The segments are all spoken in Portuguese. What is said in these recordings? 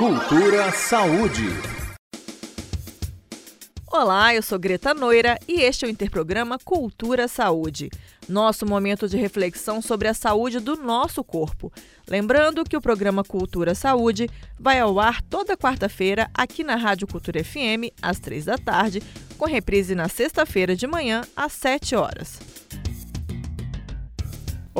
Cultura Saúde. Olá, eu sou Greta Noira e este é o Interprograma Cultura Saúde, nosso momento de reflexão sobre a saúde do nosso corpo. Lembrando que o programa Cultura Saúde vai ao ar toda quarta-feira aqui na Rádio Cultura FM, às três da tarde, com reprise na sexta-feira de manhã, às sete horas.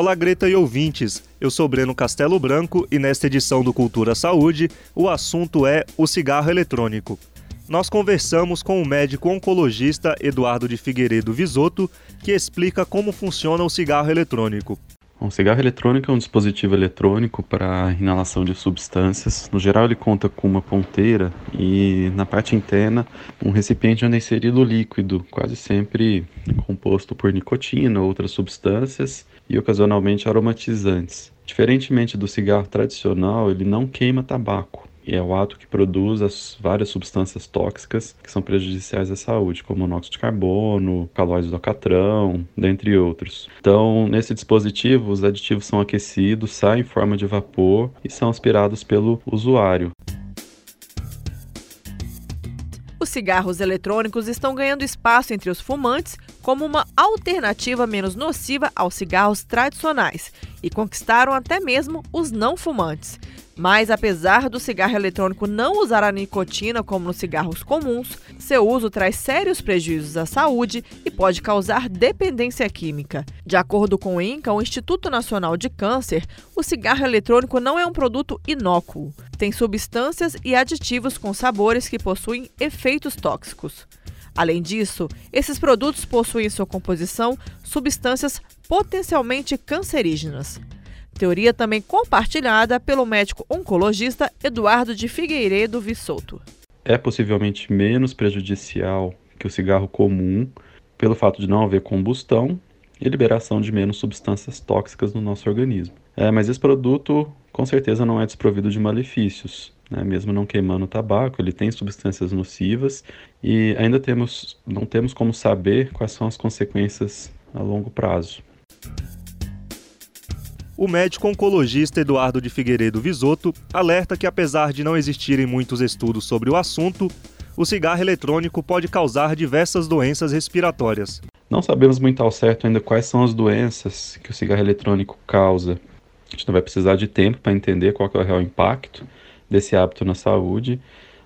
Olá, Greta e ouvintes. Eu sou Breno Castelo Branco e nesta edição do Cultura Saúde, o assunto é o cigarro eletrônico. Nós conversamos com o médico oncologista Eduardo de Figueiredo Visoto, que explica como funciona o cigarro eletrônico. Um cigarro eletrônico é um dispositivo eletrônico para inalação de substâncias. No geral, ele conta com uma ponteira e na parte interna um recipiente onde é inserido líquido, quase sempre composto por nicotina ou outras substâncias, e ocasionalmente aromatizantes. Diferentemente do cigarro tradicional, ele não queima tabaco. E é o ato que produz as várias substâncias tóxicas que são prejudiciais à saúde, como monóxido de carbono, calóides do alcatrão, dentre outros. Então, nesse dispositivo, os aditivos são aquecidos, saem em forma de vapor e são aspirados pelo usuário. Os cigarros eletrônicos estão ganhando espaço entre os fumantes como uma alternativa menos nociva aos cigarros tradicionais e conquistaram até mesmo os não fumantes. Mas apesar do cigarro eletrônico não usar a nicotina como nos cigarros comuns, seu uso traz sérios prejuízos à saúde e pode causar dependência química. De acordo com o INCA, o Instituto Nacional de Câncer, o cigarro eletrônico não é um produto inócuo. Tem substâncias e aditivos com sabores que possuem efeitos tóxicos. Além disso, esses produtos possuem em sua composição substâncias potencialmente cancerígenas. Teoria também compartilhada pelo médico oncologista Eduardo de Figueiredo Vissoto. É possivelmente menos prejudicial que o cigarro comum, pelo fato de não haver combustão e liberação de menos substâncias tóxicas no nosso organismo. É, mas esse produto com certeza não é desprovido de malefícios né? mesmo não queimando o tabaco, ele tem substâncias nocivas e ainda temos, não temos como saber quais são as consequências a longo prazo. O médico oncologista Eduardo de Figueiredo Visoto alerta que, apesar de não existirem muitos estudos sobre o assunto, o cigarro eletrônico pode causar diversas doenças respiratórias. Não sabemos muito ao certo ainda quais são as doenças que o cigarro eletrônico causa. A gente não vai precisar de tempo para entender qual é o real impacto, desse hábito na saúde,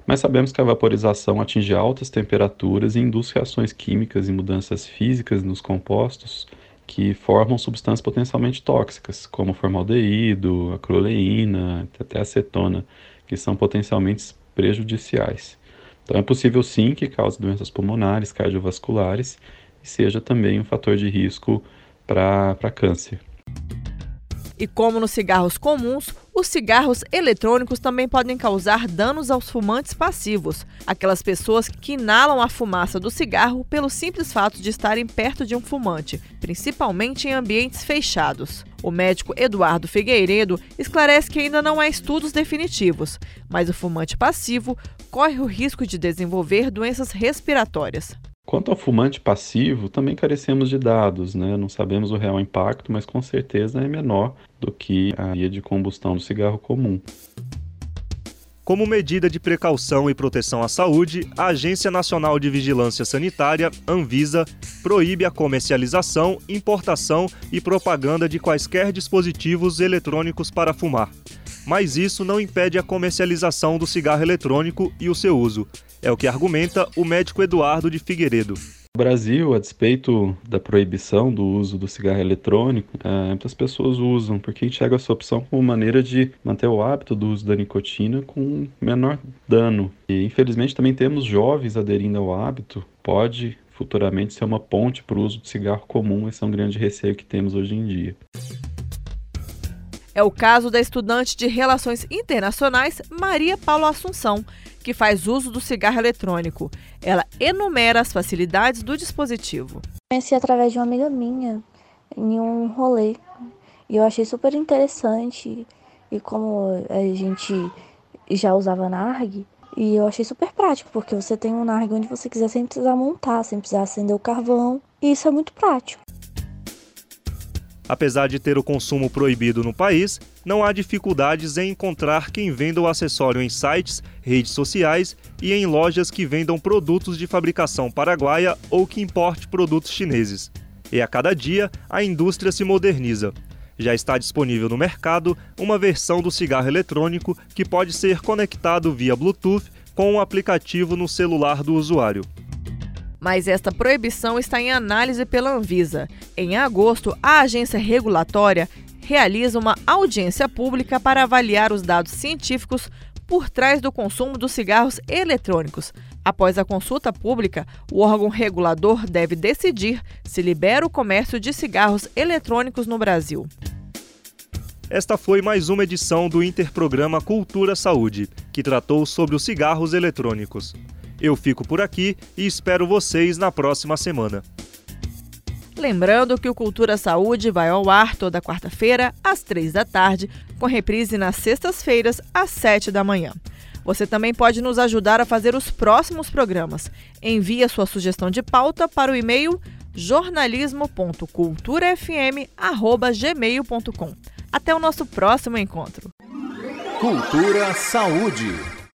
mas sabemos que a vaporização atinge altas temperaturas e induz reações químicas e mudanças físicas nos compostos que formam substâncias potencialmente tóxicas, como formaldeído, a croleína, até acetona, que são potencialmente prejudiciais. Então é possível sim que cause doenças pulmonares, cardiovasculares e seja também um fator de risco para câncer. E como nos cigarros comuns, os cigarros eletrônicos também podem causar danos aos fumantes passivos, aquelas pessoas que inalam a fumaça do cigarro pelo simples fato de estarem perto de um fumante, principalmente em ambientes fechados. O médico Eduardo Figueiredo esclarece que ainda não há estudos definitivos, mas o fumante passivo corre o risco de desenvolver doenças respiratórias. Quanto ao fumante passivo, também carecemos de dados, né? Não sabemos o real impacto, mas com certeza é menor do que a via de combustão do cigarro comum. Como medida de precaução e proteção à saúde, a Agência Nacional de Vigilância Sanitária, Anvisa, proíbe a comercialização, importação e propaganda de quaisquer dispositivos eletrônicos para fumar. Mas isso não impede a comercialização do cigarro eletrônico e o seu uso. É o que argumenta o médico Eduardo de Figueiredo. No Brasil, a despeito da proibição do uso do cigarro eletrônico, é, muitas pessoas usam porque enxergam essa opção como maneira de manter o hábito do uso da nicotina com menor dano. E infelizmente também temos jovens aderindo ao hábito. Pode futuramente ser uma ponte para o uso do cigarro comum. Esse é um grande receio que temos hoje em dia. É o caso da estudante de Relações Internacionais Maria Paula Assunção, que faz uso do cigarro eletrônico. Ela enumera as facilidades do dispositivo. Conheci através de uma amiga minha em um rolê e eu achei super interessante. E como a gente já usava NARG, e eu achei super prático, porque você tem um NARG onde você quiser sem precisar montar, sem precisar acender o carvão. E isso é muito prático. Apesar de ter o consumo proibido no país, não há dificuldades em encontrar quem venda o acessório em sites, redes sociais e em lojas que vendam produtos de fabricação paraguaia ou que importe produtos chineses. E a cada dia, a indústria se moderniza. Já está disponível no mercado uma versão do cigarro eletrônico que pode ser conectado via Bluetooth com um aplicativo no celular do usuário mas esta proibição está em análise pela Anvisa. Em agosto, a agência regulatória realiza uma audiência pública para avaliar os dados científicos por trás do consumo dos cigarros eletrônicos. Após a consulta pública, o órgão regulador deve decidir se libera o comércio de cigarros eletrônicos no Brasil. Esta foi mais uma edição do Interprograma Cultura Saúde, que tratou sobre os cigarros eletrônicos. Eu fico por aqui e espero vocês na próxima semana. Lembrando que o Cultura Saúde vai ao ar toda quarta-feira, às três da tarde, com reprise nas sextas-feiras, às sete da manhã. Você também pode nos ajudar a fazer os próximos programas. Envie a sua sugestão de pauta para o e-mail jornalismo.culturafm.gmail.com. Até o nosso próximo encontro. Cultura Saúde.